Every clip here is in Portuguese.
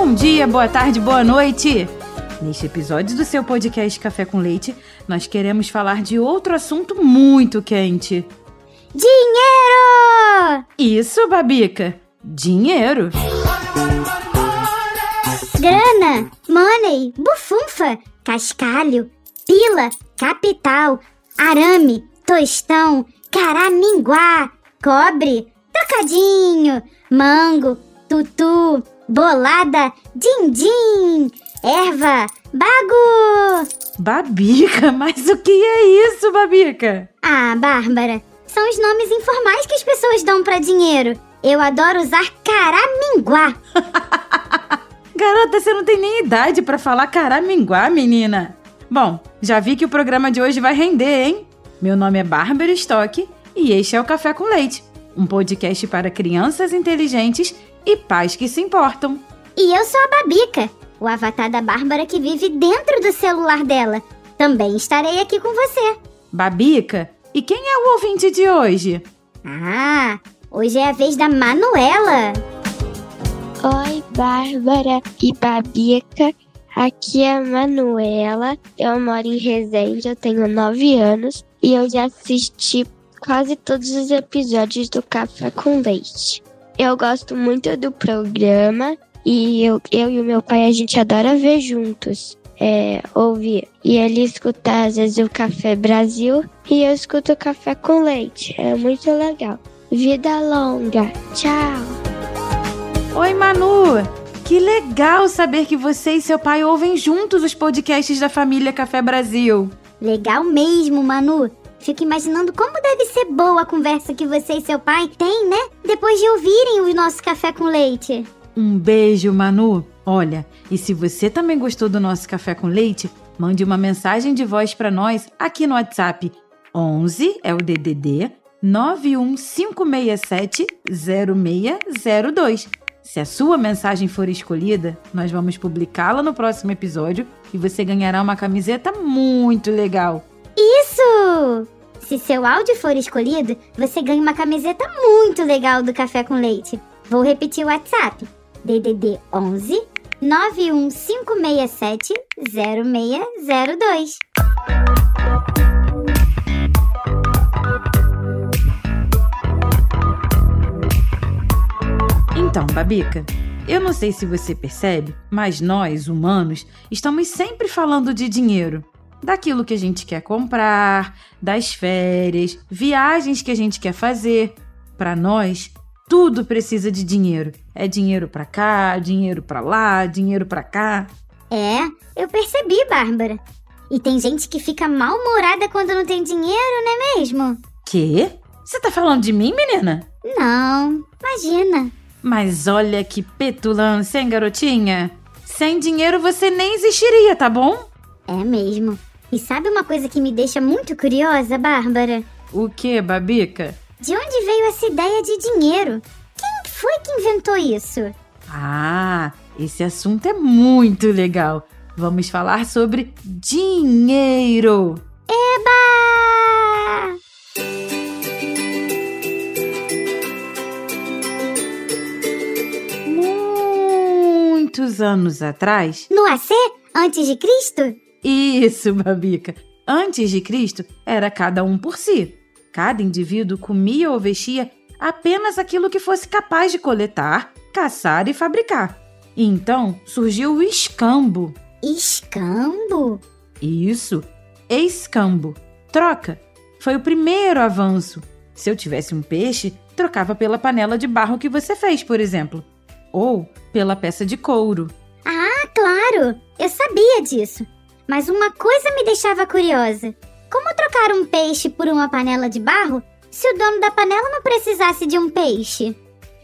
Bom dia, boa tarde, boa noite! Neste episódio do seu podcast Café com Leite, nós queremos falar de outro assunto muito quente. Dinheiro! Isso, Babica! Dinheiro! Grana, money, bufunfa, cascalho, pila, capital, arame, tostão, caraminguá, cobre, trocadinho, mango, tutu, bolada, din-din, erva, bago. Babica, mas o que é isso, Babica? Ah, Bárbara, são os nomes informais que as pessoas dão pra dinheiro. Eu adoro usar caraminguá. Garota, você não tem nem idade pra falar caraminguá, menina. Bom, já vi que o programa de hoje vai render, hein? Meu nome é Bárbara Stock e este é o Café com Leite, um podcast para crianças inteligentes e pais que se importam. E eu sou a Babica, o avatar da Bárbara que vive dentro do celular dela. Também estarei aqui com você. Babica, e quem é o ouvinte de hoje? Ah, hoje é a vez da Manuela. Oi, Bárbara e Babica. Aqui é a Manuela. Eu moro em Resende, eu tenho 9 anos e eu já assisti quase todos os episódios do Café com Leite. Eu gosto muito do programa e eu, eu e o meu pai a gente adora ver juntos. É, ouvir. E ele escuta às vezes o Café Brasil e eu escuto o Café com Leite. É muito legal. Vida longa. Tchau. Oi, Manu! Que legal saber que você e seu pai ouvem juntos os podcasts da família Café Brasil. Legal mesmo, Manu. Fico imaginando como deve ser boa a conversa que você e seu pai têm, né? Depois de ouvirem o nosso café com leite. Um beijo, Manu. Olha, e se você também gostou do nosso café com leite, mande uma mensagem de voz para nós aqui no WhatsApp. 11 é o DDD 91567 0602. Se a sua mensagem for escolhida, nós vamos publicá-la no próximo episódio e você ganhará uma camiseta muito legal. Isso! Se seu áudio for escolhido, você ganha uma camiseta muito legal do Café com Leite. Vou repetir o WhatsApp. DDD 11 91567 0602. Então, Babica, eu não sei se você percebe, mas nós, humanos, estamos sempre falando de dinheiro. Daquilo que a gente quer comprar, das férias, viagens que a gente quer fazer. Para nós, tudo precisa de dinheiro. É dinheiro para cá, dinheiro para lá, dinheiro para cá. É, eu percebi, Bárbara. E tem gente que fica mal-humorada quando não tem dinheiro, não é mesmo? Quê? Você tá falando de mim, menina? Não, imagina. Mas olha que petulância, hein, garotinha? Sem dinheiro você nem existiria, tá bom? É mesmo. E sabe uma coisa que me deixa muito curiosa, Bárbara? O que, Babica? De onde veio essa ideia de dinheiro? Quem foi que inventou isso? Ah, esse assunto é muito legal. Vamos falar sobre dinheiro. Eba! Muitos anos atrás. No AC? Antes de Cristo? Isso, Babica. Antes de Cristo, era cada um por si. Cada indivíduo comia ou vestia apenas aquilo que fosse capaz de coletar, caçar e fabricar. E então surgiu o escambo. Escambo? Isso, escambo. Troca. Foi o primeiro avanço. Se eu tivesse um peixe, trocava pela panela de barro que você fez, por exemplo. Ou pela peça de couro. Ah, claro! Eu sabia disso. Mas uma coisa me deixava curiosa. Como trocar um peixe por uma panela de barro se o dono da panela não precisasse de um peixe?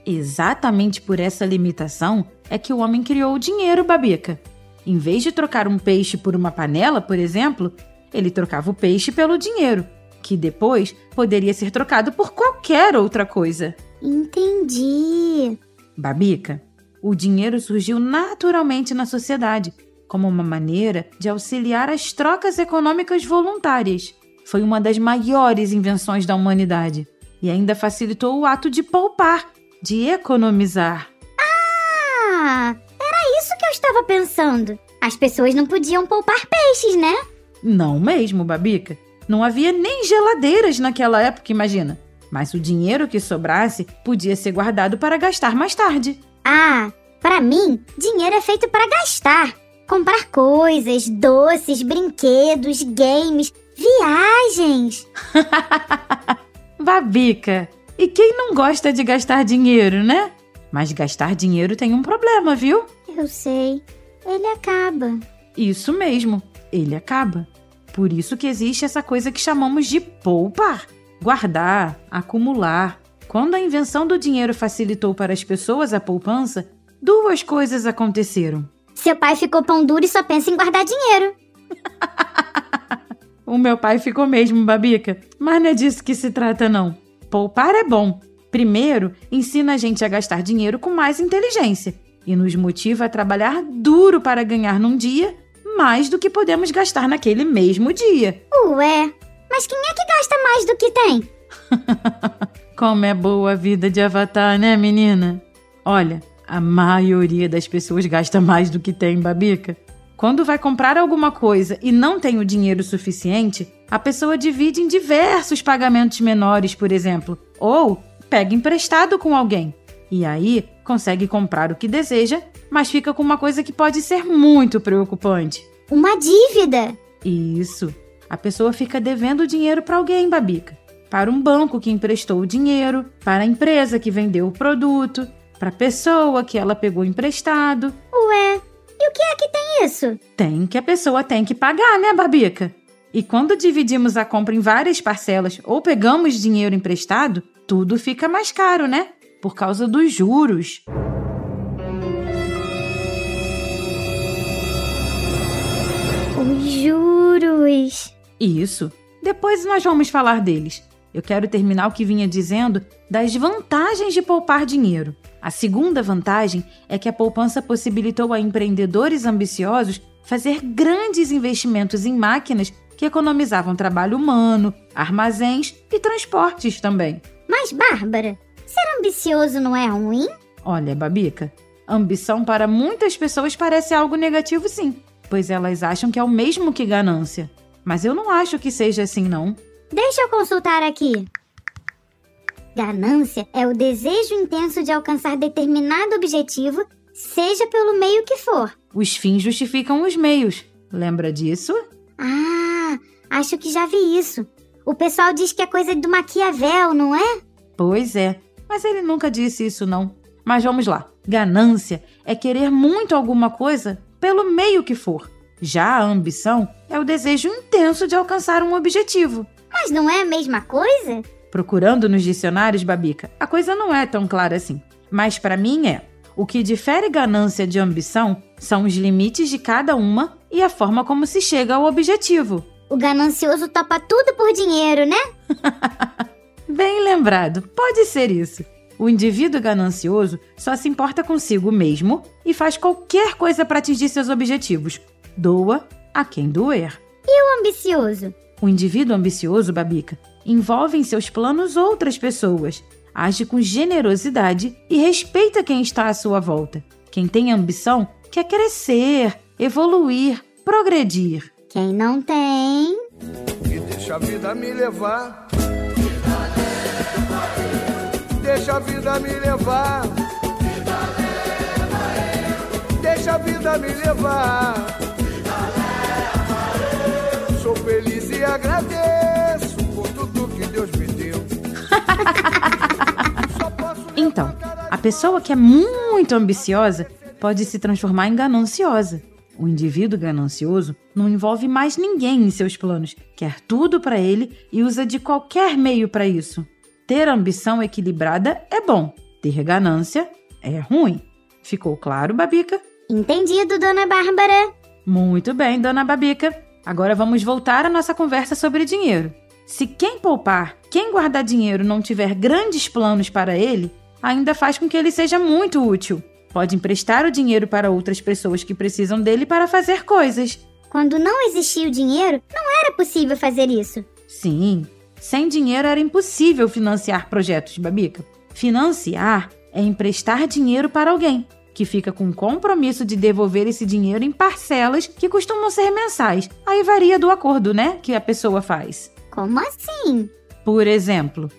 Exatamente por essa limitação é que o homem criou o dinheiro, Babica. Em vez de trocar um peixe por uma panela, por exemplo, ele trocava o peixe pelo dinheiro, que depois poderia ser trocado por qualquer outra coisa. Entendi. Babica, o dinheiro surgiu naturalmente na sociedade, como uma maneira de auxiliar as trocas econômicas voluntárias. Foi uma das maiores invenções da humanidade e ainda facilitou o ato de poupar, de economizar. Ah, era isso estava pensando. As pessoas não podiam poupar peixes, né? Não mesmo, Babica. Não havia nem geladeiras naquela época, imagina. Mas o dinheiro que sobrasse podia ser guardado para gastar mais tarde. Ah, para mim, dinheiro é feito para gastar. Comprar coisas, doces, brinquedos, games, viagens. Babica, e quem não gosta de gastar dinheiro, né? Mas gastar dinheiro tem um problema, viu? Eu sei. Ele acaba. Isso mesmo, ele acaba. Por isso que existe essa coisa que chamamos de poupar, guardar, acumular. Quando a invenção do dinheiro facilitou para as pessoas a poupança, duas coisas aconteceram. Seu pai ficou pão duro e só pensa em guardar dinheiro. o meu pai ficou mesmo, Babica, mas não é disso que se trata, não. Poupar é bom. Primeiro, ensina a gente a gastar dinheiro com mais inteligência e nos motiva a trabalhar duro para ganhar num dia mais do que podemos gastar naquele mesmo dia. Ué, mas quem é que gasta mais do que tem? Como é boa a vida de Avatar, né, menina? Olha, a maioria das pessoas gasta mais do que tem, Babica. Quando vai comprar alguma coisa e não tem o dinheiro suficiente, a pessoa divide em diversos pagamentos menores, por exemplo, ou pega emprestado com alguém. E aí consegue comprar o que deseja, mas fica com uma coisa que pode ser muito preocupante: uma dívida. Isso. A pessoa fica devendo dinheiro para alguém, Babica. Para um banco que emprestou o dinheiro, para a empresa que vendeu o produto, para a pessoa que ela pegou emprestado. Ué, e o que é que tem isso? Tem que a pessoa tem que pagar, né, Babica? E quando dividimos a compra em várias parcelas ou pegamos dinheiro emprestado, tudo fica mais caro, né? por causa dos juros. Os juros. Isso. Depois nós vamos falar deles. Eu quero terminar o que vinha dizendo das vantagens de poupar dinheiro. A segunda vantagem é que a poupança possibilitou a empreendedores ambiciosos fazer grandes investimentos em máquinas que economizavam trabalho humano, armazéns e transportes também. Mas, Bárbara, Ser ambicioso não é ruim? Olha, Babica, ambição para muitas pessoas parece algo negativo sim, pois elas acham que é o mesmo que ganância. Mas eu não acho que seja assim, não. Deixa eu consultar aqui. Ganância é o desejo intenso de alcançar determinado objetivo, seja pelo meio que for. Os fins justificam os meios. Lembra disso? Ah, acho que já vi isso. O pessoal diz que é coisa do Maquiavel, não é? Pois é. Mas ele nunca disse isso, não. Mas vamos lá. Ganância é querer muito alguma coisa pelo meio que for. Já a ambição é o desejo intenso de alcançar um objetivo. Mas não é a mesma coisa? Procurando nos dicionários, Babica, a coisa não é tão clara assim. Mas para mim é. O que difere ganância de ambição são os limites de cada uma e a forma como se chega ao objetivo. O ganancioso topa tudo por dinheiro, né? Bem lembrado, pode ser isso. O indivíduo ganancioso só se importa consigo mesmo e faz qualquer coisa para atingir seus objetivos. Doa a quem doer. E o ambicioso? O indivíduo ambicioso, Babica, envolve em seus planos outras pessoas, age com generosidade e respeita quem está à sua volta. Quem tem ambição quer crescer, evoluir, progredir. Quem não tem. E deixa a vida me levar Deixa a vida me levar. Deixa a vida me levar. Pessoa que é muito ambiciosa pode se transformar em gananciosa. O indivíduo ganancioso não envolve mais ninguém em seus planos, quer tudo para ele e usa de qualquer meio para isso. Ter ambição equilibrada é bom, ter ganância é ruim. Ficou claro, Babica? Entendido, dona Bárbara. Muito bem, dona Babica. Agora vamos voltar à nossa conversa sobre dinheiro. Se quem poupar, quem guardar dinheiro não tiver grandes planos para ele, ainda faz com que ele seja muito útil. Pode emprestar o dinheiro para outras pessoas que precisam dele para fazer coisas. Quando não existia o dinheiro, não era possível fazer isso. Sim, sem dinheiro era impossível financiar projetos, Babica. Financiar é emprestar dinheiro para alguém. que fica com o compromisso de devolver esse dinheiro em parcelas que costumam ser mensais. Aí varia do acordo, né, que a pessoa faz. Como assim? Por exemplo,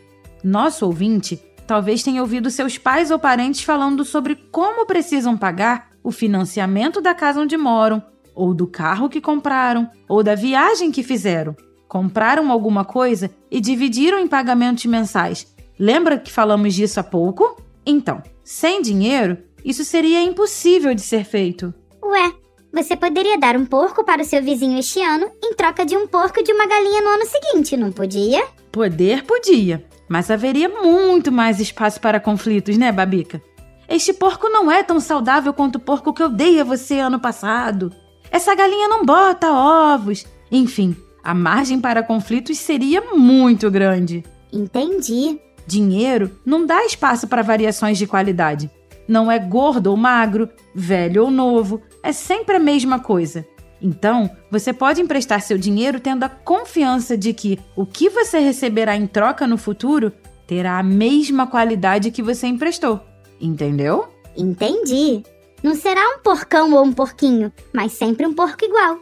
nosso ouvinte talvez tenha ouvido seus pais ou parentes falando sobre como precisam pagar o financiamento da casa onde moram, ou do carro que compraram, ou da viagem que fizeram. Compraram alguma coisa e dividiram em pagamentos mensais. Lembra que falamos disso há pouco? Então, sem dinheiro, isso seria impossível de ser feito. Ué, você poderia dar um porco para o seu vizinho este ano em troca de um porco e de uma galinha no ano seguinte, não podia? Poder podia, mas haveria muito mais espaço para conflitos, né, Babica? Este porco não é tão saudável quanto o porco que eu dei a você ano passado. Essa galinha não bota ovos. Enfim, a margem para conflitos seria muito grande. Entendi. Dinheiro não dá espaço para variações de qualidade. Não é gordo ou magro, velho ou novo, é sempre a mesma coisa. Então, você pode emprestar seu dinheiro tendo a confiança de que o que você receberá em troca no futuro terá a mesma qualidade que você emprestou. Entendeu? Entendi. Não será um porcão ou um porquinho, mas sempre um porco igual.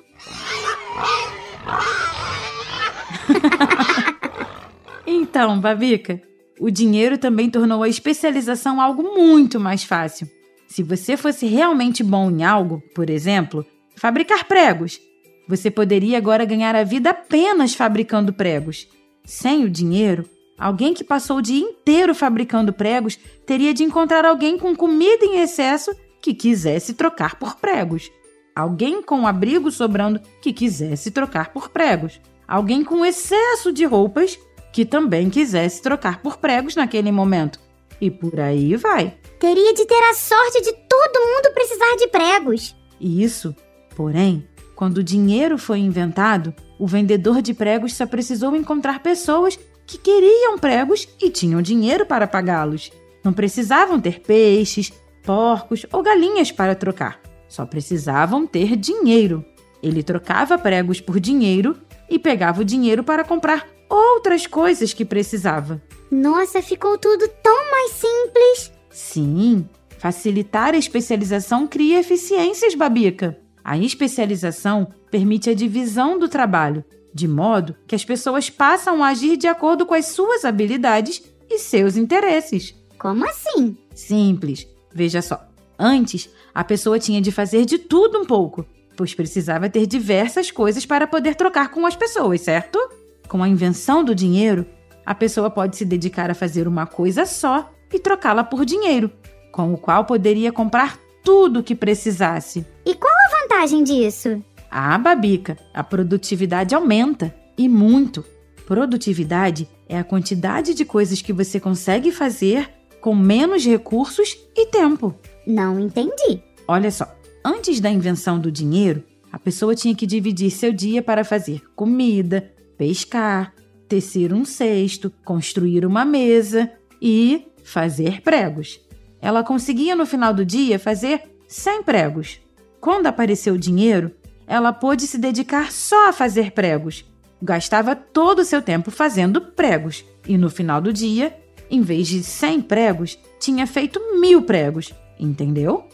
então, Babica, o dinheiro também tornou a especialização algo muito mais fácil. Se você fosse realmente bom em algo, por exemplo, fabricar pregos, você poderia agora ganhar a vida apenas fabricando pregos. Sem o dinheiro, alguém que passou o dia inteiro fabricando pregos teria de encontrar alguém com comida em excesso que quisesse trocar por pregos. Alguém com abrigo sobrando que quisesse trocar por pregos. Alguém com excesso de roupas que também quisesse trocar por pregos naquele momento. E por aí vai. Teria de ter a sorte de todo mundo precisar de pregos. Isso. Porém, quando o dinheiro foi inventado, o vendedor de pregos só precisou encontrar pessoas que queriam pregos e tinham dinheiro para pagá-los. Não precisavam ter peixes, porcos ou galinhas para trocar. Só precisavam ter dinheiro. Ele trocava pregos por dinheiro e pegava o dinheiro para comprar outras coisas que precisava. Nossa, ficou tudo tão mais simples. Sim, facilitar a especialização cria eficiências, Babica. A especialização permite a divisão do trabalho, de modo que as pessoas passam a agir de acordo com as suas habilidades e seus interesses. Como assim? Simples. Veja só. Antes, a pessoa tinha de fazer de tudo um pouco, pois precisava ter diversas coisas para poder trocar com as pessoas, certo? Com a invenção do dinheiro, a pessoa pode se dedicar a fazer uma coisa só e trocá-la por dinheiro, com o qual poderia comprar tudo o que precisasse. E qual a vantagem disso? Ah, Babica, a produtividade aumenta e muito. Produtividade é a quantidade de coisas que você consegue fazer com menos recursos e tempo. Não entendi. Olha só, antes da invenção do dinheiro, a pessoa tinha que dividir seu dia para fazer comida, pescar, tecer um cesto, construir uma mesa e fazer pregos. Ela conseguia no final do dia fazer 100 pregos. Quando apareceu o dinheiro, ela pôde se dedicar só a fazer pregos. Gastava todo o seu tempo fazendo pregos e no final do dia, em vez de 100 pregos, tinha feito mil pregos. Entendeu?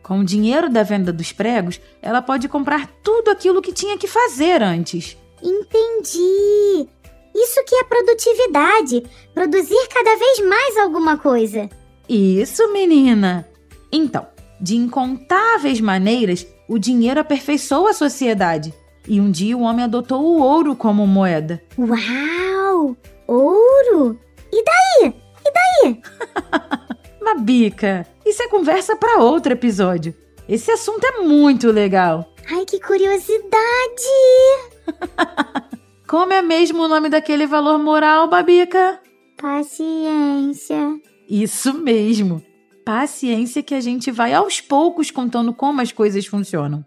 Com o dinheiro da venda dos pregos, ela pode comprar tudo aquilo que tinha que fazer antes. Entendi! Isso que é produtividade produzir cada vez mais alguma coisa. Isso, menina! Então, de incontáveis maneiras, o dinheiro aperfeiçoa a sociedade. E um dia o homem adotou o ouro como moeda. Uau! Ouro? E daí? E daí? Mabica, isso é conversa para outro episódio. Esse assunto é muito legal. Ai, que curiosidade! Como é mesmo o nome daquele valor moral, Babica? Paciência. Isso mesmo. Paciência que a gente vai aos poucos contando como as coisas funcionam.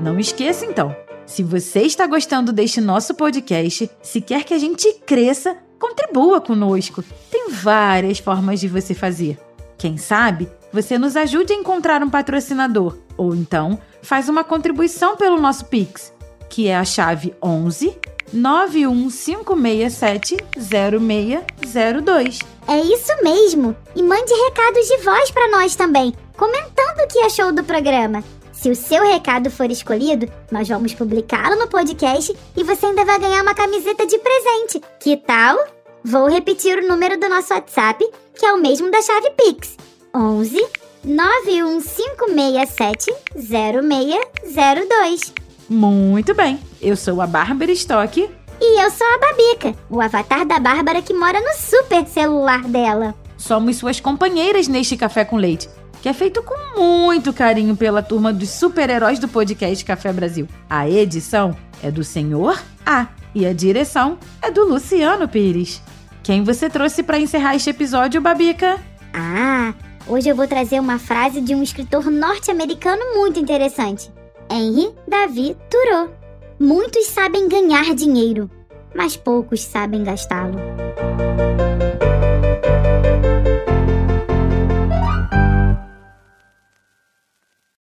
Não esqueça então, se você está gostando deste nosso podcast, se quer que a gente cresça, contribua conosco. Tem várias formas de você fazer. Quem sabe você nos ajude a encontrar um patrocinador ou então faz uma contribuição pelo nosso Pix, que é a chave 11 915670602. É isso mesmo! E mande recados de voz para nós também, comentando o que achou do programa. Se o seu recado for escolhido, nós vamos publicá-lo no podcast e você ainda vai ganhar uma camiseta de presente. Que tal? Vou repetir o número do nosso WhatsApp, que é o mesmo da chave Pix. 11 91567 0602. Muito bem, eu sou a Bárbara Stock. E eu sou a Babica, o avatar da Bárbara que mora no super celular dela. Somos suas companheiras neste Café com Leite, que é feito com muito carinho pela turma dos super-heróis do podcast Café Brasil. A edição é do Senhor A e a direção é do Luciano Pires. Quem você trouxe para encerrar este episódio, Babica? Ah, hoje eu vou trazer uma frase de um escritor norte-americano muito interessante. Henry David Thoreau. Muitos sabem ganhar dinheiro, mas poucos sabem gastá-lo.